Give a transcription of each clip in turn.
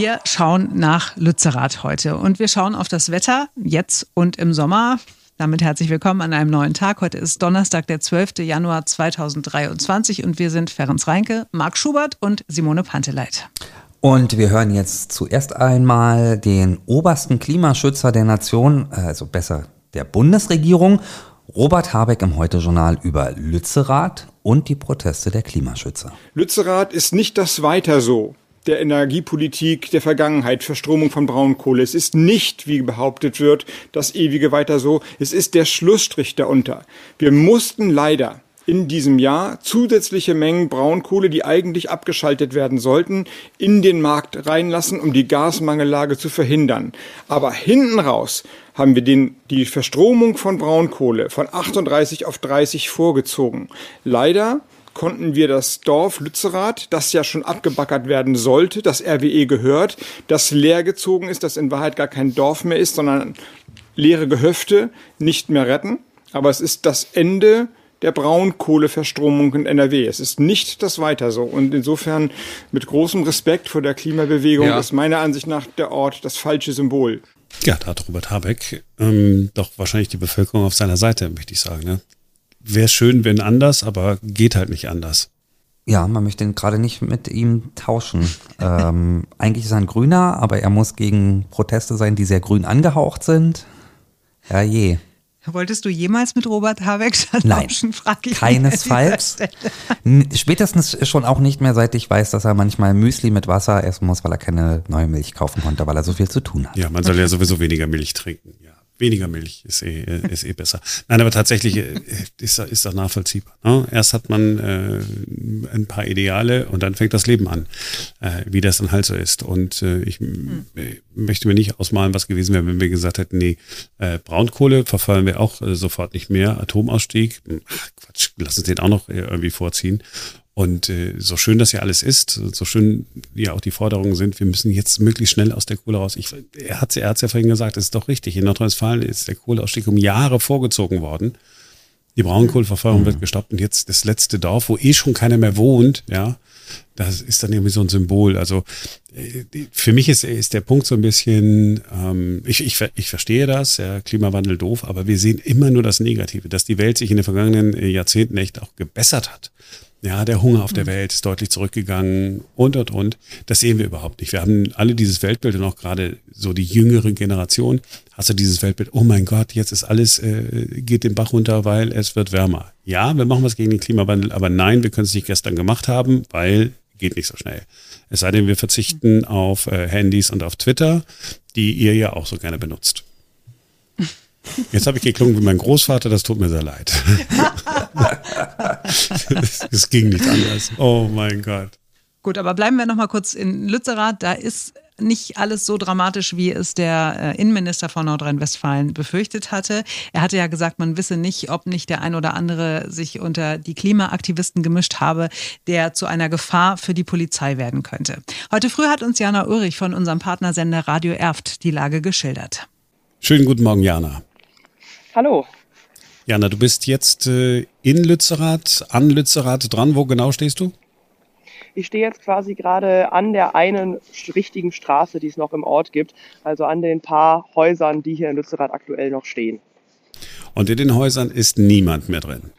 Wir schauen nach Lützerath heute und wir schauen auf das Wetter jetzt und im Sommer. Damit herzlich willkommen an einem neuen Tag. Heute ist Donnerstag, der 12. Januar 2023 und wir sind Ferenc Reinke, Marc Schubert und Simone Panteleit. Und wir hören jetzt zuerst einmal den obersten Klimaschützer der Nation, also besser der Bundesregierung, Robert Habeck im Heute-Journal über Lützerath und die Proteste der Klimaschützer. Lützerath ist nicht das Weiter so der Energiepolitik der Vergangenheit, Verstromung von Braunkohle. Es ist nicht, wie behauptet wird, das ewige Weiter so. Es ist der Schlussstrich darunter. Wir mussten leider in diesem Jahr zusätzliche Mengen Braunkohle, die eigentlich abgeschaltet werden sollten, in den Markt reinlassen, um die Gasmangellage zu verhindern. Aber hinten raus haben wir den, die Verstromung von Braunkohle von 38 auf 30 vorgezogen. Leider konnten wir das Dorf Lützerath, das ja schon abgebackert werden sollte, das RWE gehört, das leergezogen ist, das in Wahrheit gar kein Dorf mehr ist, sondern leere Gehöfte, nicht mehr retten. Aber es ist das Ende der Braunkohleverstromung in NRW. Es ist nicht das weiter so. Und insofern mit großem Respekt vor der Klimabewegung ja. ist meiner Ansicht nach der Ort das falsche Symbol. Ja, da hat Robert Habeck ähm, doch wahrscheinlich die Bevölkerung auf seiner Seite, möchte ich sagen. Ne? Wäre schön, wenn anders, aber geht halt nicht anders. Ja, man möchte gerade nicht mit ihm tauschen. ähm, eigentlich ist er ein Grüner, aber er muss gegen Proteste sein, die sehr grün angehaucht sind. Ja je. Wolltest du jemals mit Robert Habeck tauschen? Nein, keinesfalls. Spätestens schon auch nicht mehr, seit ich weiß, dass er manchmal Müsli mit Wasser essen muss, weil er keine neue Milch kaufen konnte, weil er so viel zu tun hat. Ja, man soll ja sowieso weniger Milch trinken. Ja. Weniger Milch ist eh, ist eh besser. Nein, aber tatsächlich äh, ist, ist das nachvollziehbar. Ne? Erst hat man äh, ein paar Ideale und dann fängt das Leben an, äh, wie das dann halt so ist. Und äh, ich hm. möchte mir nicht ausmalen, was gewesen wäre, wenn wir gesagt hätten, nee, äh, Braunkohle verfallen wir auch äh, sofort nicht mehr, Atomausstieg, ach Quatsch, lass uns den auch noch irgendwie vorziehen. Und äh, so schön das ja alles ist, so schön ja auch die Forderungen sind, wir müssen jetzt möglichst schnell aus der Kohle raus. Ich, er hat hat's ja vorhin gesagt, es ist doch richtig. In Nordrhein-Westfalen ist der Kohleausstieg um Jahre vorgezogen worden. Die Braunkohleverfeuerung wird gestoppt und jetzt das letzte Dorf, wo eh schon keiner mehr wohnt, ja, das ist dann irgendwie so ein Symbol. Also äh, für mich ist, ist der Punkt so ein bisschen, ähm, ich, ich, ich verstehe das, ja, Klimawandel doof, aber wir sehen immer nur das Negative, dass die Welt sich in den vergangenen Jahrzehnten echt auch gebessert hat. Ja, der Hunger auf der mhm. Welt ist deutlich zurückgegangen und, und, und. Das sehen wir überhaupt nicht. Wir haben alle dieses Weltbild und auch gerade so die jüngere Generation. Hast du dieses Weltbild, oh mein Gott, jetzt ist alles, äh, geht den Bach runter, weil es wird wärmer. Ja, wir machen was gegen den Klimawandel, aber nein, wir können es nicht gestern gemacht haben, weil geht nicht so schnell. Es sei denn, wir verzichten auf äh, Handys und auf Twitter, die ihr ja auch so gerne benutzt. Jetzt habe ich geklungen wie mein Großvater, das tut mir sehr leid. Es ging nicht anders. Oh mein Gott. Gut, aber bleiben wir noch mal kurz in Lützerath. Da ist nicht alles so dramatisch, wie es der äh, Innenminister von Nordrhein-Westfalen befürchtet hatte. Er hatte ja gesagt, man wisse nicht, ob nicht der ein oder andere sich unter die Klimaaktivisten gemischt habe, der zu einer Gefahr für die Polizei werden könnte. Heute früh hat uns Jana Ulrich von unserem Partnersender Radio Erft die Lage geschildert. Schönen guten Morgen, Jana. Hallo. Jana, du bist jetzt äh, in Lützerath, an Lützerath dran. Wo genau stehst du? Ich stehe jetzt quasi gerade an der einen richtigen Straße, die es noch im Ort gibt, also an den paar Häusern, die hier in Lützerath aktuell noch stehen. Und in den Häusern ist niemand mehr drin?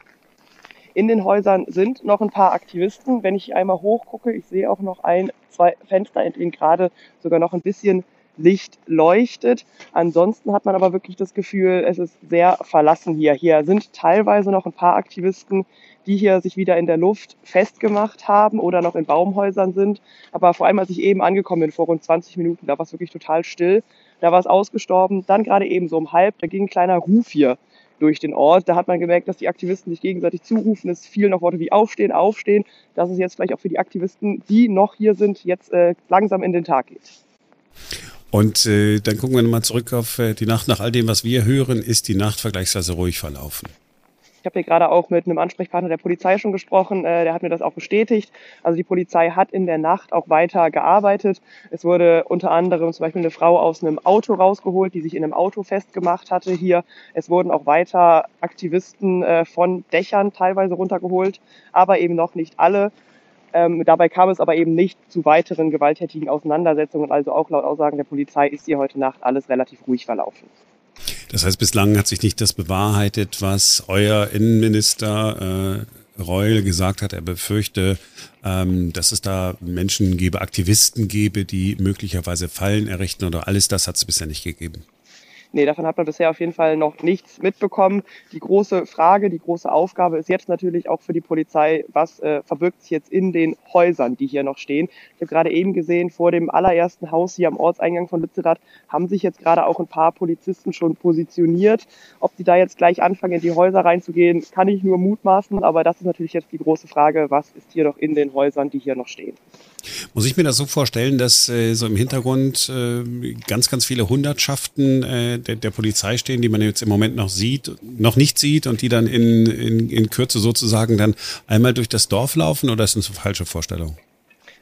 In den Häusern sind noch ein paar Aktivisten. Wenn ich einmal hochgucke, ich sehe auch noch ein, zwei Fenster, in denen gerade sogar noch ein bisschen Licht leuchtet. Ansonsten hat man aber wirklich das Gefühl, es ist sehr verlassen hier. Hier sind teilweise noch ein paar Aktivisten, die hier sich wieder in der Luft festgemacht haben oder noch in Baumhäusern sind. Aber vor allem, als ich eben angekommen bin, vor rund 20 Minuten, da war es wirklich total still. Da war es ausgestorben. Dann gerade eben so um halb, da ging ein kleiner Ruf hier durch den Ort. Da hat man gemerkt, dass die Aktivisten sich gegenseitig zurufen. Es fielen noch Worte wie aufstehen, aufstehen, dass es jetzt vielleicht auch für die Aktivisten, die noch hier sind, jetzt äh, langsam in den Tag geht. Und äh, dann gucken wir nochmal zurück auf äh, die Nacht. Nach all dem, was wir hören, ist die Nacht vergleichsweise ruhig verlaufen. Ich habe hier gerade auch mit einem Ansprechpartner der Polizei schon gesprochen. Äh, der hat mir das auch bestätigt. Also die Polizei hat in der Nacht auch weiter gearbeitet. Es wurde unter anderem zum Beispiel eine Frau aus einem Auto rausgeholt, die sich in einem Auto festgemacht hatte hier. Es wurden auch weiter Aktivisten äh, von Dächern teilweise runtergeholt, aber eben noch nicht alle. Ähm, dabei kam es aber eben nicht zu weiteren gewalttätigen Auseinandersetzungen. Also auch laut Aussagen der Polizei ist hier heute Nacht alles relativ ruhig verlaufen. Das heißt, bislang hat sich nicht das bewahrheitet, was euer Innenminister äh, Reul gesagt hat. Er befürchte, ähm, dass es da Menschen gebe, Aktivisten gebe, die möglicherweise Fallen errichten oder alles das hat es bisher nicht gegeben. Nee, davon hat man bisher auf jeden Fall noch nichts mitbekommen. Die große Frage, die große Aufgabe ist jetzt natürlich auch für die Polizei, was äh, verbirgt sich jetzt in den Häusern, die hier noch stehen. Ich habe gerade eben gesehen, vor dem allerersten Haus hier am Ortseingang von Lützerath haben sich jetzt gerade auch ein paar Polizisten schon positioniert. Ob die da jetzt gleich anfangen, in die Häuser reinzugehen, kann ich nur mutmaßen, aber das ist natürlich jetzt die große Frage, was ist hier noch in den Häusern, die hier noch stehen. Muss ich mir das so vorstellen, dass äh, so im Hintergrund äh, ganz, ganz viele Hundertschaften äh, der, der, Polizei stehen, die man jetzt im Moment noch sieht, noch nicht sieht und die dann in, in, in Kürze sozusagen dann einmal durch das Dorf laufen oder ist das eine falsche Vorstellung?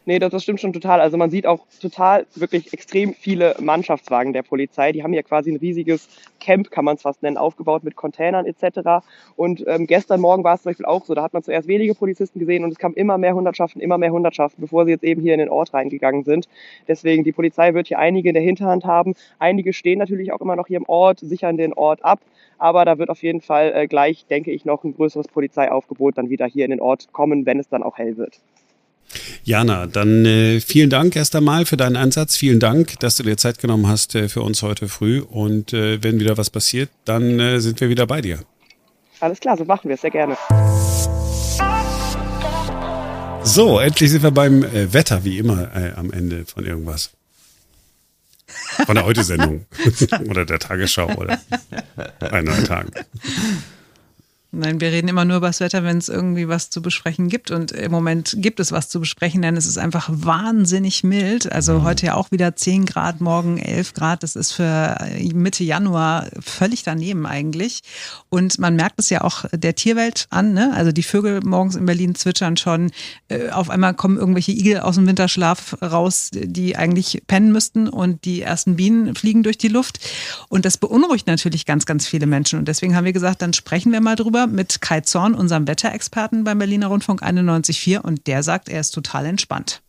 Nee, das, das stimmt schon total. Also man sieht auch total wirklich extrem viele Mannschaftswagen der Polizei. Die haben ja quasi ein riesiges Camp, kann man es fast nennen, aufgebaut mit Containern etc. Und ähm, gestern Morgen war es zum Beispiel auch so, da hat man zuerst wenige Polizisten gesehen und es kamen immer mehr Hundertschaften, immer mehr Hundertschaften, bevor sie jetzt eben hier in den Ort reingegangen sind. Deswegen, die Polizei wird hier einige in der Hinterhand haben. Einige stehen natürlich auch immer noch hier im Ort, sichern den Ort ab. Aber da wird auf jeden Fall äh, gleich, denke ich, noch ein größeres Polizeiaufgebot dann wieder hier in den Ort kommen, wenn es dann auch hell wird. Jana, dann äh, vielen Dank erst einmal für deinen Einsatz. Vielen Dank, dass du dir Zeit genommen hast äh, für uns heute früh. Und äh, wenn wieder was passiert, dann äh, sind wir wieder bei dir. Alles klar, so machen wir es sehr gerne. So, endlich sind wir beim äh, Wetter, wie immer äh, am Ende von irgendwas. Von der Heute-Sendung oder der Tagesschau oder einer Tagen. Nein, wir reden immer nur über das Wetter, wenn es irgendwie was zu besprechen gibt. Und im Moment gibt es was zu besprechen, denn es ist einfach wahnsinnig mild. Also mhm. heute ja auch wieder 10 Grad, morgen 11 Grad. Das ist für Mitte Januar völlig daneben eigentlich. Und man merkt es ja auch der Tierwelt an. Ne? Also die Vögel morgens in Berlin zwitschern schon. Äh, auf einmal kommen irgendwelche Igel aus dem Winterschlaf raus, die eigentlich pennen müssten. Und die ersten Bienen fliegen durch die Luft. Und das beunruhigt natürlich ganz, ganz viele Menschen. Und deswegen haben wir gesagt, dann sprechen wir mal drüber drüber mit Kai Zorn, unserem Wetterexperten beim Berliner Rundfunk 91.4 und der sagt, er ist total entspannt.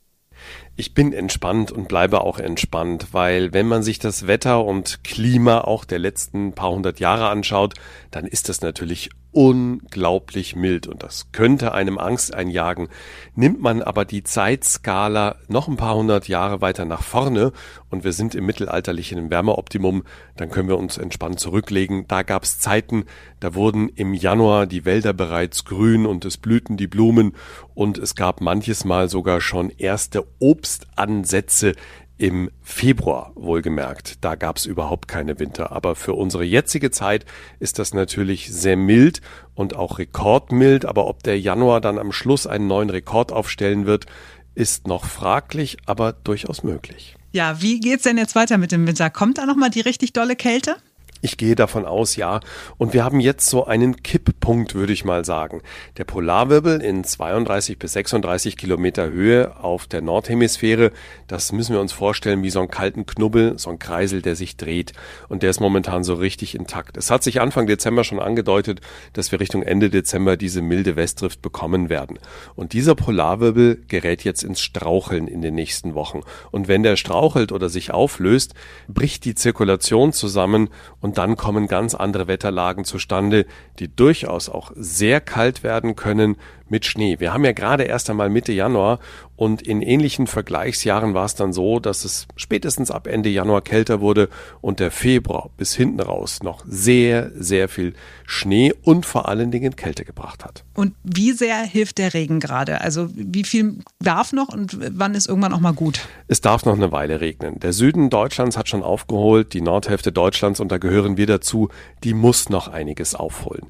Ich bin entspannt und bleibe auch entspannt, weil wenn man sich das Wetter und Klima auch der letzten paar hundert Jahre anschaut, dann ist das natürlich unglaublich mild und das könnte einem Angst einjagen. Nimmt man aber die Zeitskala noch ein paar hundert Jahre weiter nach vorne und wir sind im mittelalterlichen Wärmeoptimum, dann können wir uns entspannt zurücklegen. Da gab es Zeiten, da wurden im Januar die Wälder bereits grün und es blühten die Blumen und es gab manches Mal sogar schon erste Obstansätze im Februar wohlgemerkt. Da gab es überhaupt keine Winter. Aber für unsere jetzige Zeit ist das natürlich sehr mild und auch rekordmild. Aber ob der Januar dann am Schluss einen neuen Rekord aufstellen wird, ist noch fraglich, aber durchaus möglich. Ja, wie geht's denn jetzt weiter mit dem Winter? Kommt da nochmal die richtig dolle Kälte? Ich gehe davon aus, ja. Und wir haben jetzt so einen Kipppunkt, würde ich mal sagen. Der Polarwirbel in 32 bis 36 Kilometer Höhe auf der Nordhemisphäre, das müssen wir uns vorstellen wie so einen kalten Knubbel, so ein Kreisel, der sich dreht. Und der ist momentan so richtig intakt. Es hat sich Anfang Dezember schon angedeutet, dass wir Richtung Ende Dezember diese milde Westdrift bekommen werden. Und dieser Polarwirbel gerät jetzt ins Straucheln in den nächsten Wochen. Und wenn der strauchelt oder sich auflöst, bricht die Zirkulation zusammen und und dann kommen ganz andere Wetterlagen zustande, die durchaus auch sehr kalt werden können mit Schnee. Wir haben ja gerade erst einmal Mitte Januar und in ähnlichen Vergleichsjahren war es dann so, dass es spätestens ab Ende Januar kälter wurde und der Februar bis hinten raus noch sehr, sehr viel Schnee und vor allen Dingen Kälte gebracht hat. Und wie sehr hilft der Regen gerade? Also wie viel darf noch und wann ist irgendwann auch mal gut? Es darf noch eine Weile regnen. Der Süden Deutschlands hat schon aufgeholt, die Nordhälfte Deutschlands, und da gehören wir dazu, die muss noch einiges aufholen.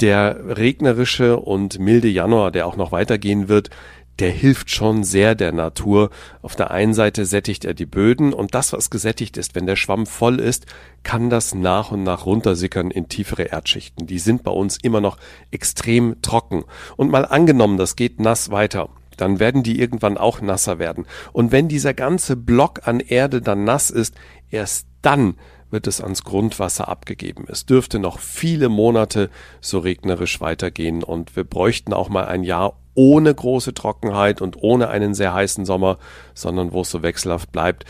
Der regnerische und milde Januar, der auch noch weitergehen wird, der hilft schon sehr der Natur. Auf der einen Seite sättigt er die Böden und das, was gesättigt ist, wenn der Schwamm voll ist, kann das nach und nach runtersickern in tiefere Erdschichten. Die sind bei uns immer noch extrem trocken. Und mal angenommen, das geht nass weiter, dann werden die irgendwann auch nasser werden. Und wenn dieser ganze Block an Erde dann nass ist, erst dann wird es ans Grundwasser abgegeben. Es dürfte noch viele Monate so regnerisch weitergehen und wir bräuchten auch mal ein Jahr ohne große Trockenheit und ohne einen sehr heißen Sommer, sondern wo es so wechselhaft bleibt.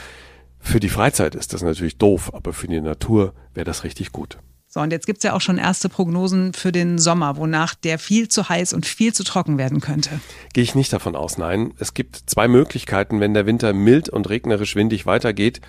Für die Freizeit ist das natürlich doof, aber für die Natur wäre das richtig gut. So, und jetzt gibt es ja auch schon erste Prognosen für den Sommer, wonach der viel zu heiß und viel zu trocken werden könnte. Gehe ich nicht davon aus, nein. Es gibt zwei Möglichkeiten, wenn der Winter mild und regnerisch windig weitergeht,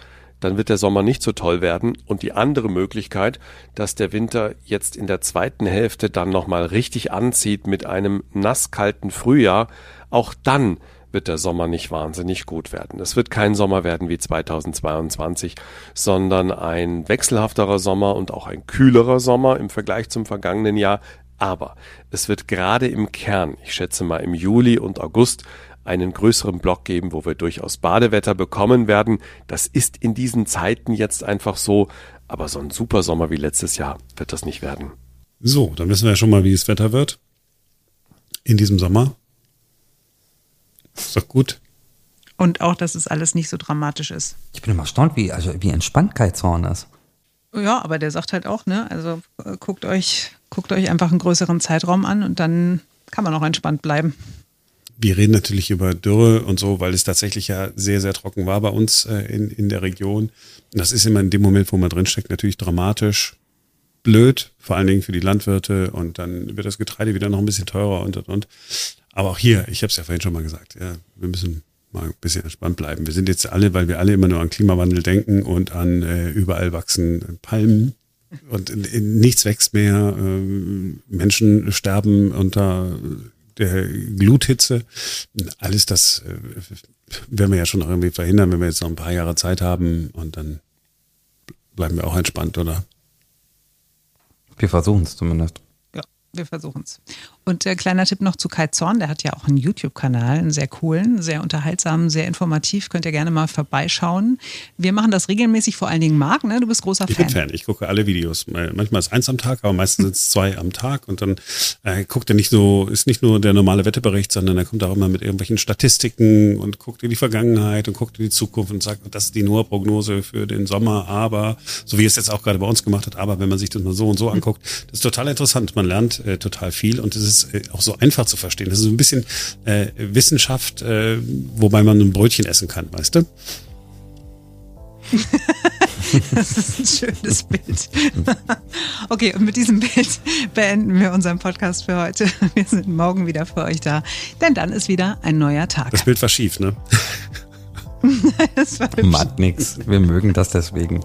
dann wird der Sommer nicht so toll werden. Und die andere Möglichkeit, dass der Winter jetzt in der zweiten Hälfte dann nochmal richtig anzieht mit einem nasskalten Frühjahr, auch dann wird der Sommer nicht wahnsinnig gut werden. Es wird kein Sommer werden wie 2022, sondern ein wechselhafterer Sommer und auch ein kühlerer Sommer im Vergleich zum vergangenen Jahr. Aber es wird gerade im Kern, ich schätze mal im Juli und August, einen größeren Block geben, wo wir durchaus Badewetter bekommen werden. Das ist in diesen Zeiten jetzt einfach so, aber so ein super Sommer wie letztes Jahr wird das nicht werden. So, dann wissen wir ja schon mal, wie das Wetter wird in diesem Sommer. Ist doch gut. Und auch, dass es alles nicht so dramatisch ist. Ich bin immer erstaunt, wie, also wie entspannt Kai Zorn ist. Ja, aber der sagt halt auch, ne, also äh, guckt euch, guckt euch einfach einen größeren Zeitraum an und dann kann man auch entspannt bleiben. Wir reden natürlich über Dürre und so, weil es tatsächlich ja sehr, sehr trocken war bei uns äh, in, in der Region. Und das ist immer in dem Moment, wo man drinsteckt, natürlich dramatisch blöd, vor allen Dingen für die Landwirte und dann wird das Getreide wieder noch ein bisschen teurer und und und. Aber auch hier, ich habe es ja vorhin schon mal gesagt, ja, wir müssen mal ein bisschen entspannt bleiben. Wir sind jetzt alle, weil wir alle immer nur an Klimawandel denken und an äh, überall wachsen Palmen und in, in nichts wächst mehr. Äh, Menschen sterben unter der Gluthitze. Alles das äh, werden wir ja schon irgendwie verhindern, wenn wir jetzt noch ein paar Jahre Zeit haben und dann bleiben wir auch entspannt, oder? Wir versuchen es zumindest wir versuchen es. Und der kleiner Tipp noch zu Kai Zorn, der hat ja auch einen YouTube-Kanal, einen sehr coolen, sehr unterhaltsamen, sehr informativ. Könnt ihr gerne mal vorbeischauen. Wir machen das regelmäßig, vor allen Dingen Marc, ne? Du bist großer ich Fan. Ich bin Fan, ich gucke alle Videos. Manchmal ist eins am Tag, aber meistens sind es zwei am Tag. Und dann äh, guckt er nicht so, ist nicht nur der normale Wettebericht, sondern er kommt auch immer mit irgendwelchen Statistiken und guckt in die Vergangenheit und guckt in die Zukunft und sagt, das ist die NOAA-Prognose für den Sommer, aber, so wie es jetzt auch gerade bei uns gemacht hat, aber wenn man sich das mal so und so anguckt, das ist total interessant. Man lernt äh, total viel und es ist äh, auch so einfach zu verstehen. Das ist so ein bisschen äh, Wissenschaft, äh, wobei man ein Brötchen essen kann, weißt du? das ist ein schönes Bild. Okay, und mit diesem Bild beenden wir unseren Podcast für heute. Wir sind morgen wieder für euch da, denn dann ist wieder ein neuer Tag. Das Bild war schief, ne? das war Macht nix. Wir mögen das deswegen.